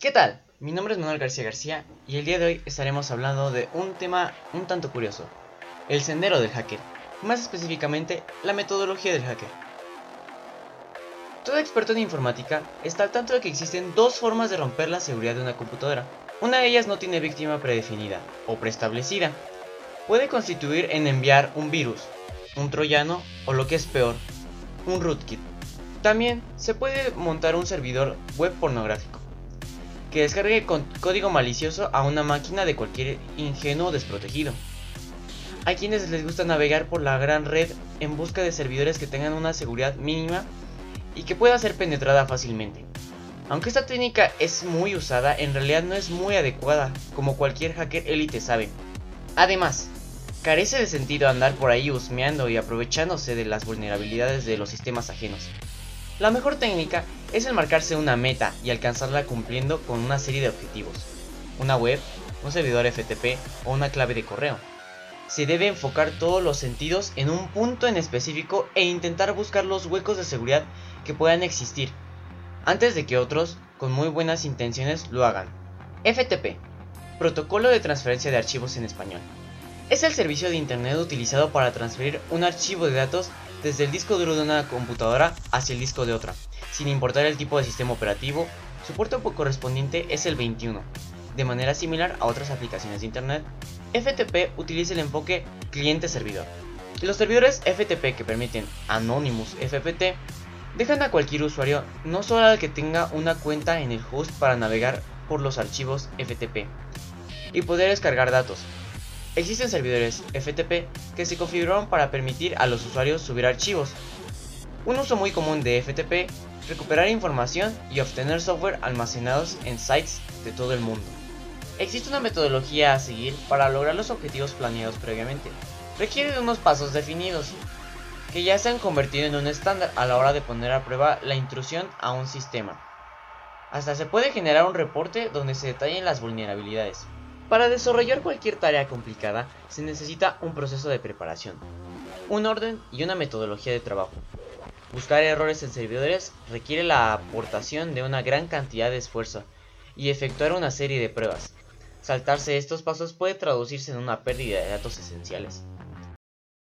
¿Qué tal? Mi nombre es Manuel García García y el día de hoy estaremos hablando de un tema un tanto curioso, el sendero del hacker, más específicamente la metodología del hacker. Todo experto en informática está al tanto de que existen dos formas de romper la seguridad de una computadora. Una de ellas no tiene víctima predefinida o preestablecida. Puede constituir en enviar un virus, un troyano o lo que es peor, un rootkit. También se puede montar un servidor web pornográfico que descargue con código malicioso a una máquina de cualquier ingenuo desprotegido. Hay quienes les gusta navegar por la gran red en busca de servidores que tengan una seguridad mínima y que pueda ser penetrada fácilmente. Aunque esta técnica es muy usada, en realidad no es muy adecuada, como cualquier hacker élite sabe. Además, carece de sentido andar por ahí husmeando y aprovechándose de las vulnerabilidades de los sistemas ajenos. La mejor técnica es el marcarse una meta y alcanzarla cumpliendo con una serie de objetivos. Una web, un servidor FTP o una clave de correo. Se debe enfocar todos los sentidos en un punto en específico e intentar buscar los huecos de seguridad que puedan existir, antes de que otros, con muy buenas intenciones, lo hagan. FTP, Protocolo de Transferencia de Archivos en Español. Es el servicio de Internet utilizado para transferir un archivo de datos desde el disco duro de una computadora hacia el disco de otra, sin importar el tipo de sistema operativo, su puerto correspondiente es el 21. De manera similar a otras aplicaciones de Internet, FTP utiliza el enfoque cliente-servidor. Los servidores FTP que permiten Anonymous FPT dejan a cualquier usuario, no solo al que tenga una cuenta en el host para navegar por los archivos FTP y poder descargar datos, Existen servidores FTP que se configuraron para permitir a los usuarios subir archivos. Un uso muy común de FTP, recuperar información y obtener software almacenados en sites de todo el mundo. Existe una metodología a seguir para lograr los objetivos planeados previamente. Requiere de unos pasos definidos, que ya se han convertido en un estándar a la hora de poner a prueba la intrusión a un sistema. Hasta se puede generar un reporte donde se detallen las vulnerabilidades. Para desarrollar cualquier tarea complicada se necesita un proceso de preparación, un orden y una metodología de trabajo. Buscar errores en servidores requiere la aportación de una gran cantidad de esfuerzo y efectuar una serie de pruebas. Saltarse estos pasos puede traducirse en una pérdida de datos esenciales.